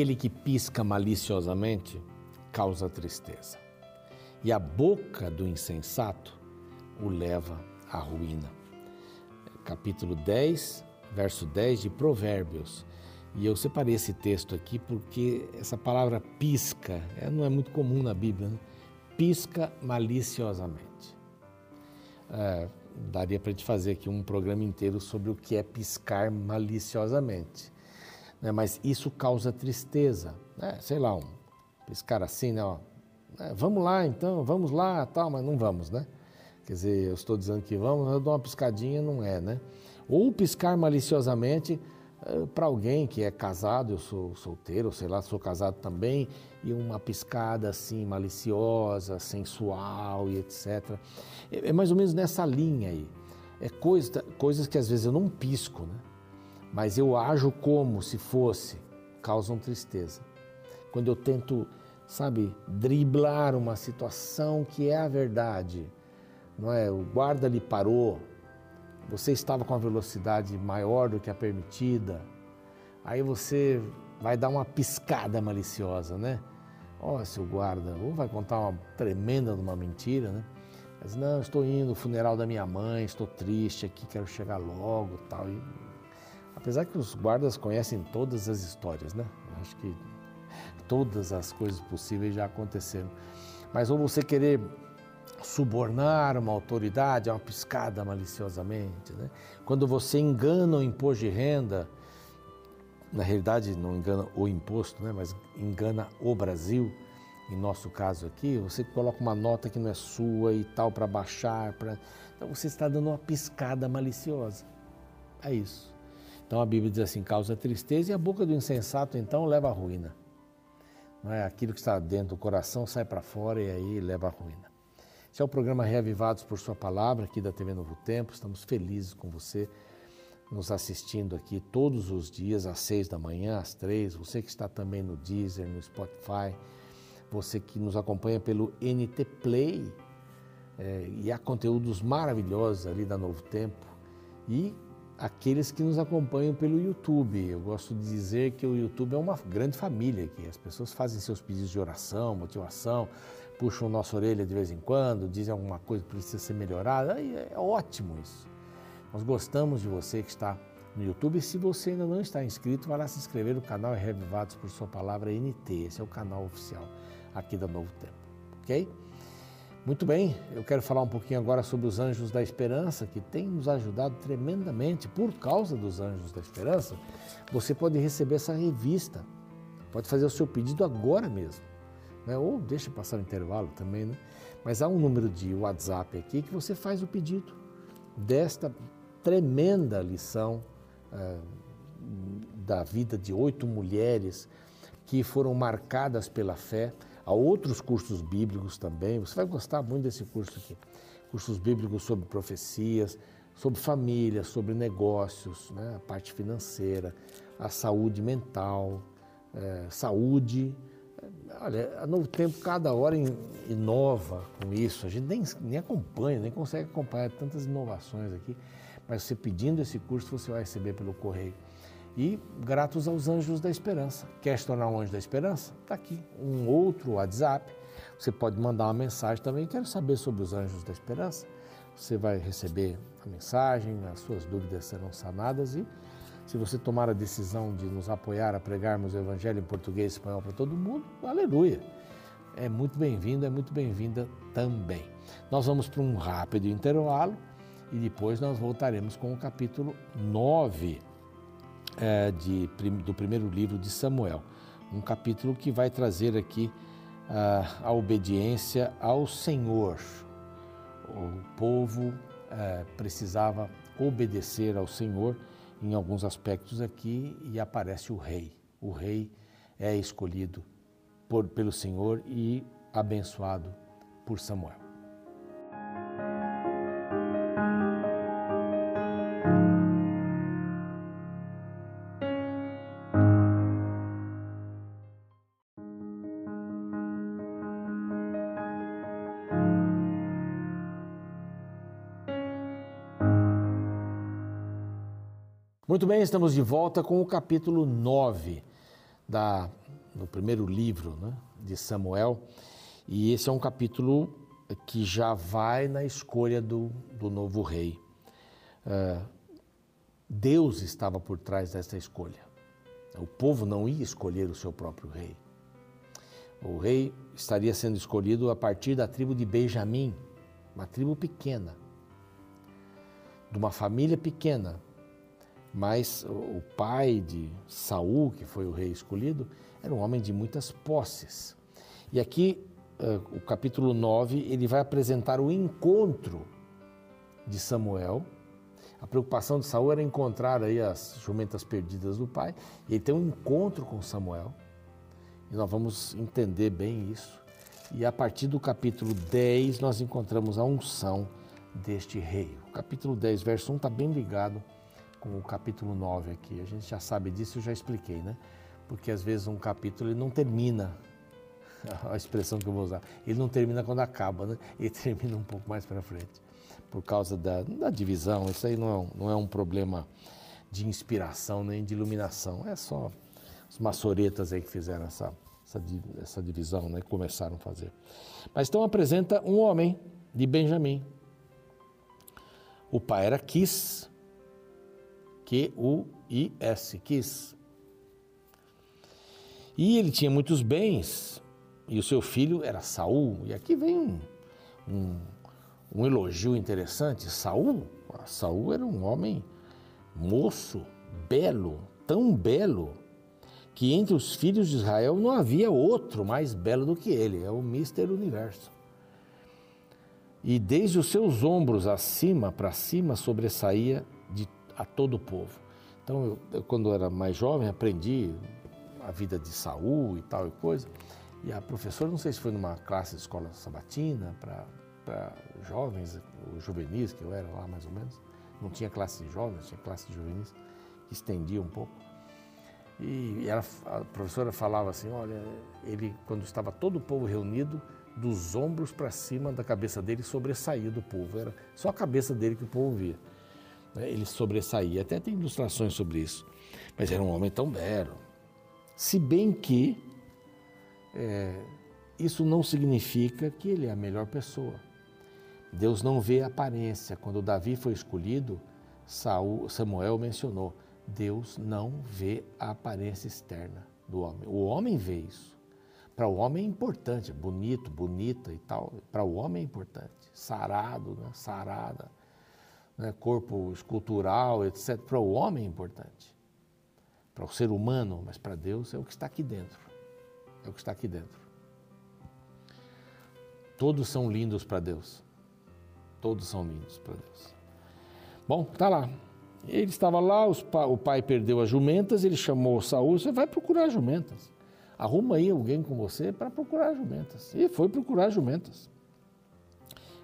Aquele que pisca maliciosamente causa tristeza, e a boca do insensato o leva à ruína. Capítulo 10, verso 10 de Provérbios. E eu separei esse texto aqui porque essa palavra pisca é, não é muito comum na Bíblia. Né? Pisca maliciosamente. É, daria para gente fazer aqui um programa inteiro sobre o que é piscar maliciosamente né? mas isso causa tristeza. Né? Sei lá, um piscar assim, né? Ó, né? vamos lá então, vamos lá, tal, mas não vamos, né? Quer dizer, eu estou dizendo que vamos, eu dou uma piscadinha, não é, né? Ou piscar maliciosamente eh, para alguém que é casado, eu sou solteiro, sei lá, sou casado também, e uma piscada assim maliciosa, sensual e etc. É, é mais ou menos nessa linha aí. É coisa, coisas que às vezes eu não pisco, né? Mas eu ajo como se fosse, causam tristeza. Quando eu tento, sabe, driblar uma situação que é a verdade, não é? O guarda lhe parou, você estava com a velocidade maior do que a permitida, aí você vai dar uma piscada maliciosa, né? Ó, oh, seu guarda, ou vai contar uma tremenda uma mentira, né? Mas não, estou indo no funeral da minha mãe, estou triste aqui, quero chegar logo, tal. E Apesar que os guardas conhecem todas as histórias, né? Acho que todas as coisas possíveis já aconteceram. Mas ou você querer subornar uma autoridade, é uma piscada maliciosamente, né? Quando você engana o imposto de renda, na realidade não engana o imposto, né? Mas engana o Brasil, em nosso caso aqui, você coloca uma nota que não é sua e tal para baixar, para então você está dando uma piscada maliciosa. É isso. Então a Bíblia diz assim: causa tristeza e a boca do insensato então leva à ruína. Não é? Aquilo que está dentro do coração sai para fora e aí leva à ruína. Esse é o programa Reavivados por Sua Palavra, aqui da TV Novo Tempo. Estamos felizes com você nos assistindo aqui todos os dias, às seis da manhã, às três. Você que está também no Deezer, no Spotify, você que nos acompanha pelo NT Play. É, e há conteúdos maravilhosos ali da Novo Tempo. E aqueles que nos acompanham pelo YouTube. Eu gosto de dizer que o YouTube é uma grande família aqui. As pessoas fazem seus pedidos de oração, motivação, puxam nossa orelha de vez em quando, dizem alguma coisa que precisa ser melhorada. É ótimo isso. Nós gostamos de você que está no YouTube. E se você ainda não está inscrito, vá lá se inscrever no canal Revivados por Sua Palavra NT. Esse é o canal oficial aqui da Novo Tempo, ok? Muito bem, eu quero falar um pouquinho agora sobre os Anjos da Esperança, que tem nos ajudado tremendamente. Por causa dos Anjos da Esperança, você pode receber essa revista, pode fazer o seu pedido agora mesmo, né? ou deixa passar o intervalo também, né? Mas há um número de WhatsApp aqui que você faz o pedido desta tremenda lição ah, da vida de oito mulheres que foram marcadas pela fé Há outros cursos bíblicos também, você vai gostar muito desse curso aqui. Cursos bíblicos sobre profecias, sobre família, sobre negócios, né? a parte financeira, a saúde mental, é, saúde. Olha, a Novo Tempo cada hora inova com isso. A gente nem, nem acompanha, nem consegue acompanhar tantas inovações aqui. Mas você pedindo esse curso, você vai receber pelo correio e gratos aos anjos da esperança. Quer se tornar um anjo da esperança? Está aqui um outro WhatsApp. Você pode mandar uma mensagem também. Quero saber sobre os anjos da esperança. Você vai receber a mensagem, as suas dúvidas serão sanadas e se você tomar a decisão de nos apoiar a pregarmos o Evangelho em português e espanhol para todo mundo, aleluia! É muito bem-vindo, é muito bem-vinda também. Nós vamos para um rápido intervalo e depois nós voltaremos com o capítulo 9 é, de, do primeiro livro de Samuel, um capítulo que vai trazer aqui a, a obediência ao Senhor. O povo é, precisava obedecer ao Senhor em alguns aspectos aqui e aparece o rei. O rei é escolhido por, pelo Senhor e abençoado por Samuel. Muito bem, estamos de volta com o capítulo 9. da, do primeiro livro né, de Samuel, e esse é um capítulo que já vai na escolha do, do novo rei. Uh, Deus estava por trás dessa escolha. O povo não ia escolher o seu próprio rei. O rei estaria sendo escolhido a partir da tribo de Benjamim, uma tribo pequena, de uma família pequena. Mas o pai de Saul, que foi o rei escolhido, era um homem de muitas posses. E aqui, eh, o capítulo 9, ele vai apresentar o encontro de Samuel a preocupação de Saul era encontrar aí as jumentas perdidas do pai. E ele tem um encontro com Samuel. E nós vamos entender bem isso. E a partir do capítulo 10, nós encontramos a unção deste rei. O capítulo 10, verso 1 está bem ligado com o capítulo 9 aqui. A gente já sabe disso, eu já expliquei, né? Porque às vezes um capítulo ele não termina, a expressão que eu vou usar, ele não termina quando acaba, né? Ele termina um pouco mais para frente por causa da, da divisão. Isso aí não é, não é um problema de inspiração nem de iluminação. É só os maçoretas aí que fizeram essa, essa, essa divisão, né? começaram a fazer. Mas então apresenta um homem de Benjamim. O pai era Quis, Q-U-I-S, Quis. E ele tinha muitos bens, e o seu filho era Saul. E aqui vem um, um um elogio interessante. Saul, Saul era um homem moço, belo, tão belo que entre os filhos de Israel não havia outro mais belo do que ele. É o Mister Universo. E desde os seus ombros acima para cima sobressaía de, a todo o povo. Então, eu, eu, quando eu era mais jovem, aprendi a vida de Saul e tal e coisa. E a professora, não sei se foi numa classe de escola sabatina, para jovens, os juvenis, que eu era lá mais ou menos. Não tinha classe de jovens, tinha classe de juvenis, que estendia um pouco. E ela, a professora falava assim: olha, ele, quando estava todo o povo reunido, dos ombros para cima da cabeça dele sobressaía do povo. Era só a cabeça dele que o povo via. Né? Ele sobressaía. Até tem ilustrações sobre isso. Mas era um homem tão belo. Se bem que é, isso não significa que ele é a melhor pessoa. Deus não vê a aparência. Quando Davi foi escolhido, Saul, Samuel mencionou: Deus não vê a aparência externa do homem. O homem vê isso. Para o homem é importante, bonito, bonita e tal. Para o homem é importante. Sarado, né? sarada, né? corpo escultural, etc. Para o homem é importante. Para o ser humano, mas para Deus é o que está aqui dentro. É o que está aqui dentro. Todos são lindos para Deus. Todos são lindos para Deus. Bom, tá lá. Ele estava lá, o pai perdeu as jumentas, ele chamou Saul, você vai procurar jumentas. Arruma aí alguém com você para procurar jumentas. E foi procurar jumentas.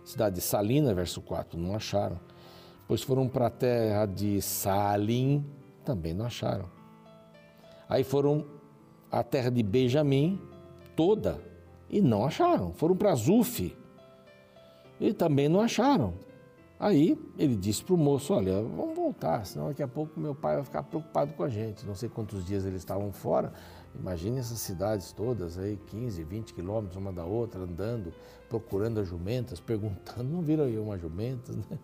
Cidade de Salina, verso 4, não acharam. Pois foram para a terra de Salim, também não acharam. Aí foram à terra de Benjamim, toda, e não acharam. Foram para Zuf, e também não acharam. Aí ele disse para o moço: Olha, vamos voltar, senão daqui a pouco meu pai vai ficar preocupado com a gente. Não sei quantos dias eles estavam fora. Imagine essas cidades todas aí, 15, 20 quilômetros uma da outra, andando, procurando as jumentas, perguntando: Não viram aí uma jumenta? Né?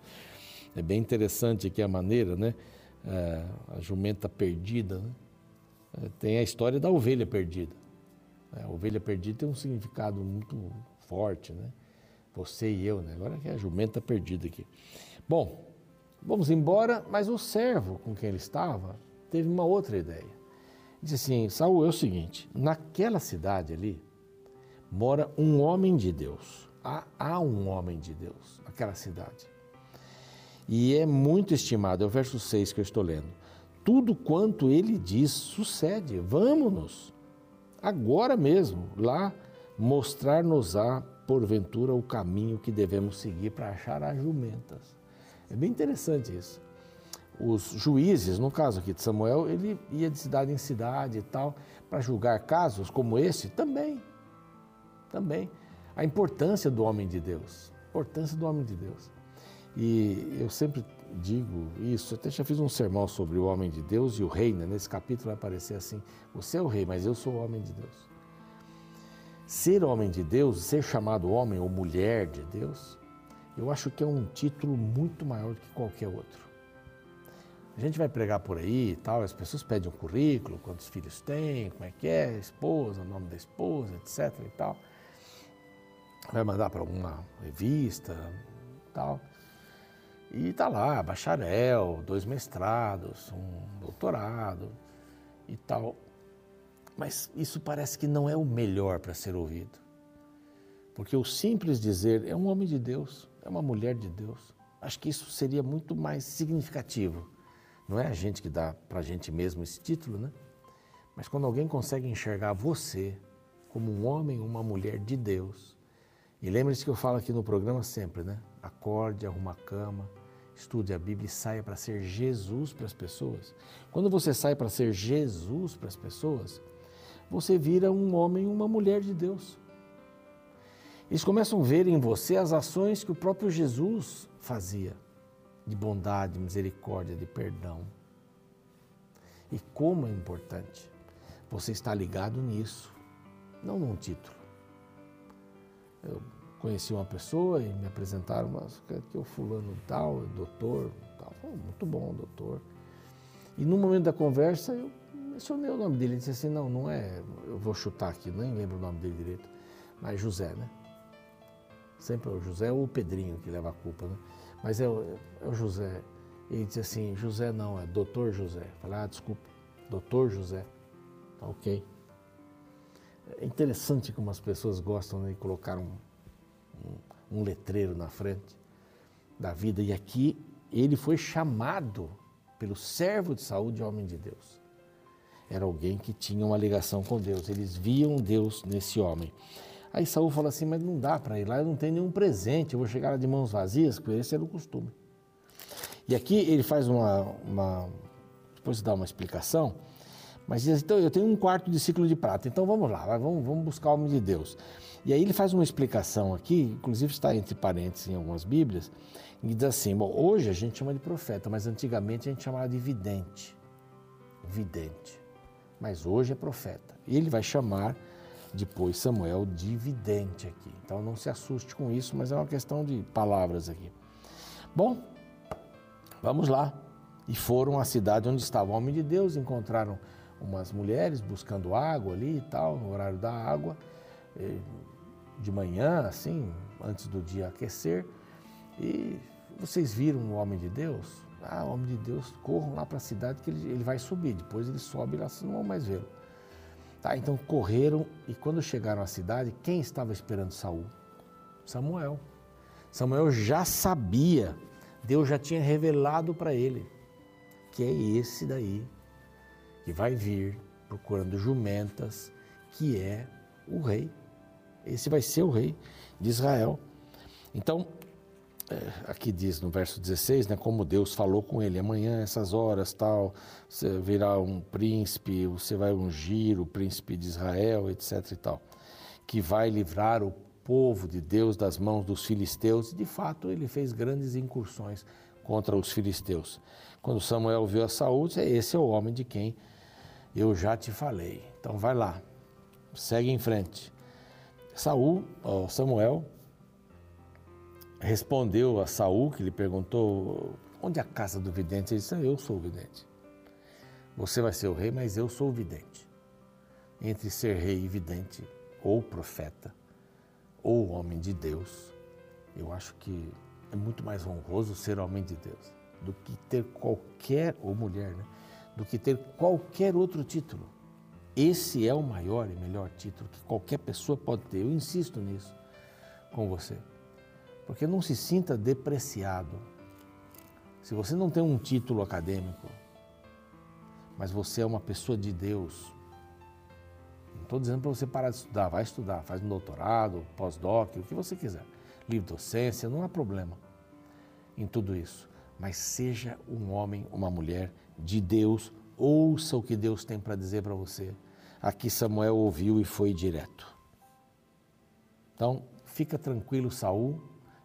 É bem interessante aqui a maneira, né? É, a jumenta perdida. Né? É, tem a história da ovelha perdida. É, a ovelha perdida tem um significado muito forte, né? Você e eu, né? Agora que a jumenta perdida aqui. Bom, vamos embora, mas o servo com quem ele estava teve uma outra ideia. Disse assim: Saul, é o seguinte: naquela cidade ali mora um homem de Deus. Há, há um homem de Deus naquela cidade. E é muito estimado, é o verso 6 que eu estou lendo. Tudo quanto ele diz sucede. Vamos-nos, agora mesmo, lá mostrar-nos-á porventura, o caminho que devemos seguir para achar as jumentas. É bem interessante isso. Os juízes, no caso aqui de Samuel, ele ia de cidade em cidade e tal, para julgar casos como esse, também. Também. A importância do homem de Deus. A importância do homem de Deus. E eu sempre digo isso, até já fiz um sermão sobre o homem de Deus e o rei, né? nesse capítulo vai aparecer assim: você é o rei, mas eu sou o homem de Deus. Ser homem de Deus, ser chamado homem ou mulher de Deus, eu acho que é um título muito maior do que qualquer outro. A gente vai pregar por aí e tal, as pessoas pedem um currículo, quantos filhos tem, como é que é, esposa, nome da esposa, etc e tal. Vai mandar para alguma revista tal. E tá lá, bacharel, dois mestrados, um doutorado e tal. Mas isso parece que não é o melhor para ser ouvido. Porque o simples dizer é um homem de Deus, é uma mulher de Deus. Acho que isso seria muito mais significativo. Não é a gente que dá para a gente mesmo esse título, né? Mas quando alguém consegue enxergar você como um homem, uma mulher de Deus. E lembre-se que eu falo aqui no programa sempre, né? Acorde, arruma a cama, estude a Bíblia e saia para ser Jesus para as pessoas. Quando você sai para ser Jesus para as pessoas, você vira um homem, uma mulher de Deus. Eles começam a ver em você as ações que o próprio Jesus fazia, de bondade, misericórdia, de perdão. E como é importante você estar ligado nisso, não num título. Eu conheci uma pessoa e me apresentaram, mas que o fulano tal, doutor, tal. Muito bom, doutor. E no momento da conversa eu mencionei o nome dele, ele disse assim, não, não é, eu vou chutar aqui, nem lembro o nome dele direito, mas José, né? Sempre é o José ou o Pedrinho que leva a culpa, né? Mas é o, é o José. Ele disse assim, José não, é doutor José. Falei, ah, desculpa, doutor José. Tá ok. É interessante como as pessoas gostam né, de colocar um, um, letreiro na frente da vida. E aqui ele foi chamado pelo servo de saúde, homem de Deus. Era alguém que tinha uma ligação com Deus. Eles viam Deus nesse homem. Aí Saul fala assim: Mas não dá para ir lá, eu não tenho nenhum presente, eu vou chegar lá de mãos vazias, porque esse era o costume. E aqui ele faz uma. uma depois dá uma explicação, mas diz: Então eu tenho um quarto de ciclo de prata, então vamos lá, vamos, vamos buscar o homem de Deus. E aí ele faz uma explicação aqui, inclusive está entre parênteses em algumas Bíblias, e diz assim: bom, hoje a gente chama de profeta, mas antigamente a gente chamava de vidente. Vidente. Mas hoje é profeta. E ele vai chamar depois Samuel de vidente aqui. Então não se assuste com isso, mas é uma questão de palavras aqui. Bom, vamos lá. E foram à cidade onde estava o homem de Deus, encontraram umas mulheres buscando água ali e tal, no horário da água de manhã, assim, antes do dia aquecer. E vocês viram o homem de Deus? Ah, homem de Deus, corram lá para a cidade que ele, ele vai subir. Depois ele sobe lá, vocês não vão mais vê-lo. Tá, então correram e quando chegaram à cidade, quem estava esperando Saul? Samuel. Samuel já sabia, Deus já tinha revelado para ele que é esse daí que vai vir procurando jumentas, que é o rei. Esse vai ser o rei de Israel. Então, é, aqui diz no verso 16, né, como Deus falou com ele, amanhã, essas horas, tal, você virá um príncipe, você vai ungir o príncipe de Israel, etc e tal, que vai livrar o povo de Deus das mãos dos filisteus. E, de fato, ele fez grandes incursões contra os filisteus. Quando Samuel viu a saúde, esse é o homem de quem eu já te falei. Então, vai lá, segue em frente. Saul, Samuel, respondeu a Saul, que lhe perguntou onde é a casa do vidente. Ele disse: Eu sou o vidente. Você vai ser o rei, mas eu sou o vidente. Entre ser rei e vidente, ou profeta, ou homem de Deus, eu acho que é muito mais honroso ser homem de Deus do que ter qualquer, ou mulher, né? do que ter qualquer outro título. Esse é o maior e melhor título que qualquer pessoa pode ter. Eu insisto nisso com você. Porque não se sinta depreciado. Se você não tem um título acadêmico, mas você é uma pessoa de Deus, não estou dizendo para você parar de estudar, vai estudar, faz um doutorado, pós-doc, o que você quiser. Livre docência, não há problema em tudo isso. Mas seja um homem, uma mulher de Deus, ouça o que Deus tem para dizer para você. Aqui Samuel ouviu e foi direto. Então, fica tranquilo, Saul,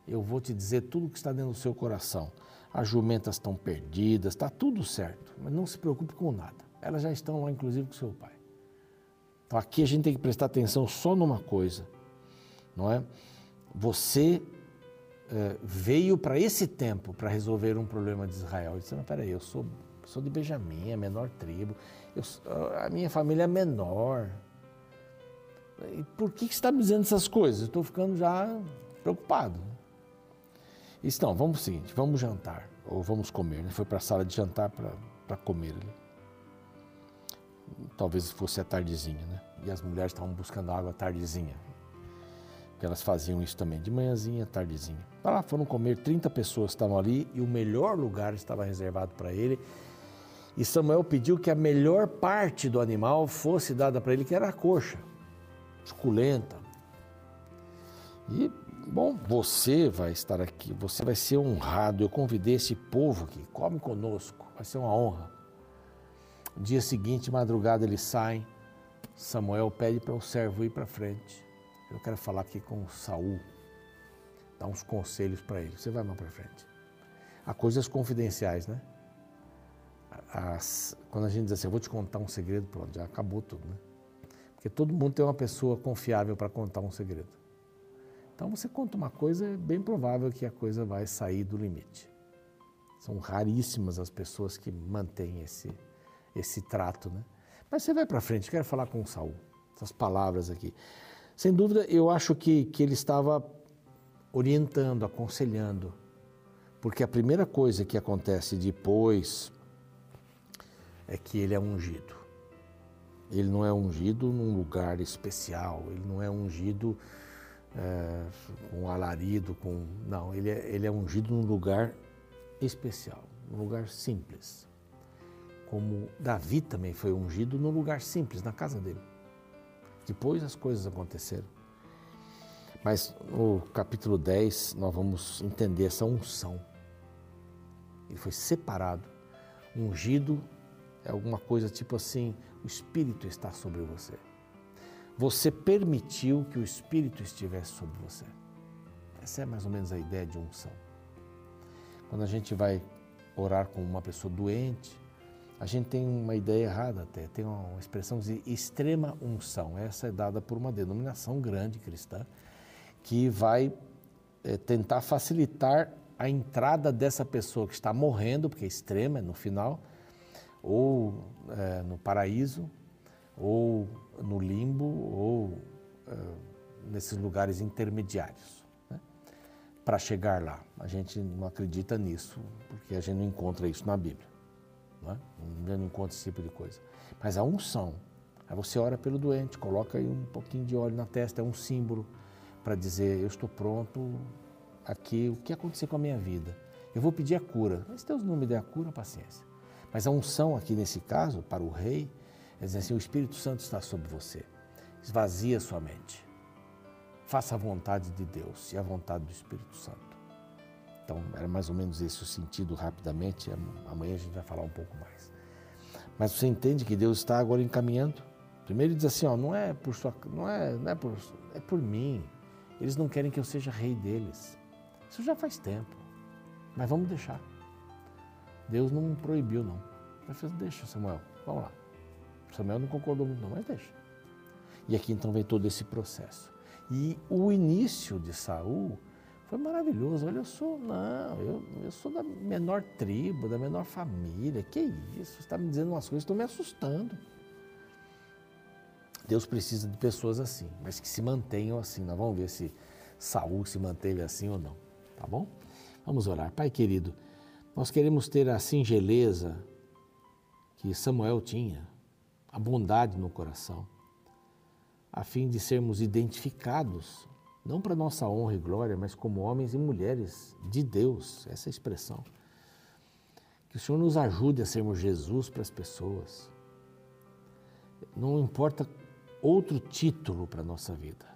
eu vou te dizer tudo o que está dentro do seu coração. as jumentas estão perdidas, está tudo certo, mas não se preocupe com nada. Elas já estão lá, inclusive, com seu pai. Então aqui a gente tem que prestar atenção só numa coisa, não é? Você é, veio para esse tempo para resolver um problema de Israel. Ele disse: Não, peraí, eu sou, sou de Benjamim, a menor tribo, eu, a minha família é menor. E por que, que você está me dizendo essas coisas? Estou ficando já preocupado. Não, vamos o seguinte, vamos jantar, ou vamos comer. Né? Foi para a sala de jantar para comer ali. Talvez fosse a tardezinha, né? E as mulheres estavam buscando água à tardezinha. Porque elas faziam isso também, de manhãzinha, tardezinha. Para lá foram comer, 30 pessoas estavam ali e o melhor lugar estava reservado para ele. E Samuel pediu que a melhor parte do animal fosse dada para ele, que era a coxa, suculenta. E Bom, você vai estar aqui, você vai ser honrado. Eu convidei esse povo que come conosco, vai ser uma honra. Dia seguinte, madrugada, eles saem. Samuel pede para o servo ir para frente. Eu quero falar aqui com Saul, dar uns conselhos para ele. Você vai mais para frente. Há coisas confidenciais, né? As, quando a gente diz assim, eu vou te contar um segredo, pronto, já acabou tudo, né? Porque todo mundo tem uma pessoa confiável para contar um segredo. Então você conta uma coisa, é bem provável que a coisa vai sair do limite. São raríssimas as pessoas que mantêm esse, esse trato, né? Mas você vai para frente, quero falar com o Saul. Essas palavras aqui. Sem dúvida, eu acho que, que ele estava orientando, aconselhando, porque a primeira coisa que acontece depois é que ele é ungido. Ele não é ungido num lugar especial, ele não é ungido é, com alarido, com. Não, ele é, ele é ungido num lugar especial, num lugar simples. Como Davi também foi ungido num lugar simples, na casa dele. Depois as coisas aconteceram. Mas no capítulo 10 nós vamos entender essa unção. Ele foi separado. Ungido é alguma coisa tipo assim: o Espírito está sobre você você permitiu que o Espírito estivesse sobre você. Essa é mais ou menos a ideia de unção. Quando a gente vai orar com uma pessoa doente, a gente tem uma ideia errada até, tem uma expressão de extrema unção. Essa é dada por uma denominação grande cristã que vai é, tentar facilitar a entrada dessa pessoa que está morrendo, porque é extrema no final, ou é, no paraíso, ou no limbo ou uh, nesses lugares intermediários. Né? Para chegar lá, a gente não acredita nisso, porque a gente não encontra isso na Bíblia. Não, é? não encontra esse tipo de coisa. Mas a unção, aí você ora pelo doente, coloca aí um pouquinho de óleo na testa, é um símbolo para dizer: Eu estou pronto aqui, o que acontecer com a minha vida? Eu vou pedir a cura. Mas Deus não me der a cura, paciência. Mas a unção aqui nesse caso, para o rei, é dizer assim: o Espírito Santo está sobre você. Esvazia sua mente. Faça a vontade de Deus e a vontade do Espírito Santo. Então, era mais ou menos esse o sentido rapidamente. Amanhã a gente vai falar um pouco mais. Mas você entende que Deus está agora encaminhando? Primeiro ele diz assim, ó, não é por sua, não é, não é por, é por mim. Eles não querem que eu seja rei deles. Isso já faz tempo. Mas vamos deixar. Deus não proibiu não. Ele fez, deixa Samuel, vamos lá. Samuel não concordou muito, não, mas deixa. E aqui então vem todo esse processo. E o início de Saul foi maravilhoso. Olha, eu sou, não, eu, eu sou da menor tribo, da menor família. Que isso? Você está me dizendo umas coisas, estou me assustando. Deus precisa de pessoas assim, mas que se mantenham assim. Nós vamos ver se Saul se manteve assim ou não. Tá bom? Vamos orar. Pai querido, nós queremos ter a singeleza que Samuel tinha a bondade no coração, a fim de sermos identificados, não para nossa honra e glória, mas como homens e mulheres de Deus, essa é expressão. Que o Senhor nos ajude a sermos Jesus para as pessoas. Não importa outro título para a nossa vida.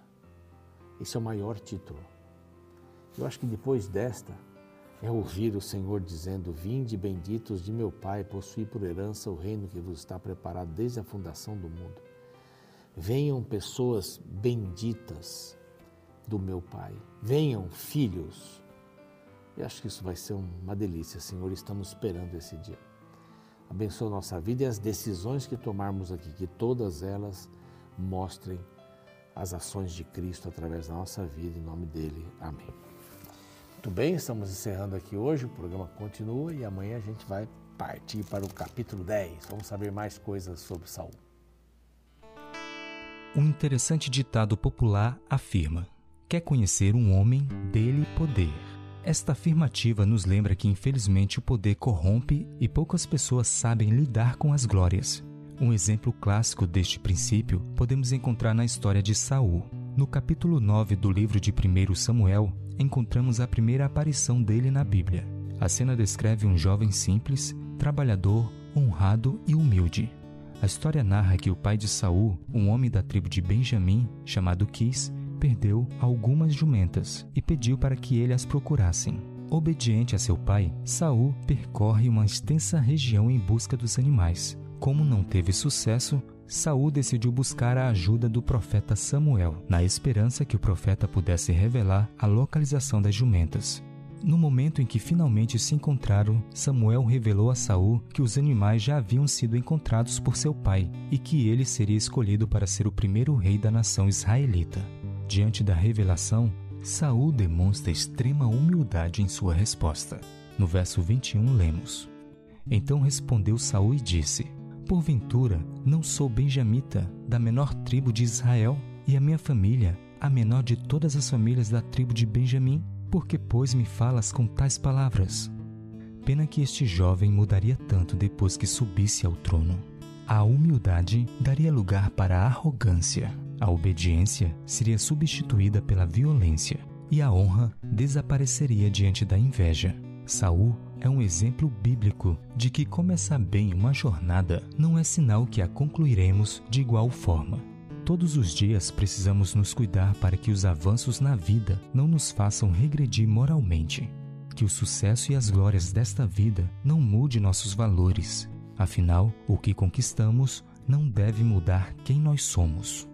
Esse é o maior título. Eu acho que depois desta, é ouvir o Senhor dizendo: Vinde benditos de meu Pai, possuí por herança o reino que vos está preparado desde a fundação do mundo. Venham pessoas benditas do meu Pai, venham filhos E acho que isso vai ser uma delícia, Senhor. Estamos esperando esse dia. Abençoa nossa vida e as decisões que tomarmos aqui, que todas elas mostrem as ações de Cristo através da nossa vida, em nome dele. Amém. Muito bem, estamos encerrando aqui hoje, o programa continua e amanhã a gente vai partir para o capítulo 10. Vamos saber mais coisas sobre Saul. Um interessante ditado popular afirma: Quer conhecer um homem, dele poder. Esta afirmativa nos lembra que, infelizmente, o poder corrompe e poucas pessoas sabem lidar com as glórias. Um exemplo clássico deste princípio podemos encontrar na história de Saul. No capítulo 9 do livro de 1 Samuel, encontramos a primeira aparição dele na Bíblia. A cena descreve um jovem simples, trabalhador, honrado e humilde. A história narra que o pai de Saul, um homem da tribo de Benjamim, chamado Quis, perdeu algumas jumentas e pediu para que ele as procurassem. Obediente a seu pai, Saul percorre uma extensa região em busca dos animais. Como não teve sucesso, Saul decidiu buscar a ajuda do profeta Samuel, na esperança que o profeta pudesse revelar a localização das jumentas. No momento em que finalmente se encontraram, Samuel revelou a Saul que os animais já haviam sido encontrados por seu pai e que ele seria escolhido para ser o primeiro rei da nação israelita. Diante da revelação, Saul demonstra extrema humildade em sua resposta. No verso 21 lemos: Então respondeu Saul e disse: Porventura, não sou benjamita, da menor tribo de Israel, e a minha família, a menor de todas as famílias da tribo de Benjamim? Por que, pois, me falas com tais palavras? Pena que este jovem mudaria tanto depois que subisse ao trono. A humildade daria lugar para a arrogância. A obediência seria substituída pela violência e a honra desapareceria diante da inveja. Saul é um exemplo bíblico de que começar bem uma jornada não é sinal que a concluiremos de igual forma. Todos os dias precisamos nos cuidar para que os avanços na vida não nos façam regredir moralmente. Que o sucesso e as glórias desta vida não mude nossos valores. Afinal, o que conquistamos não deve mudar quem nós somos.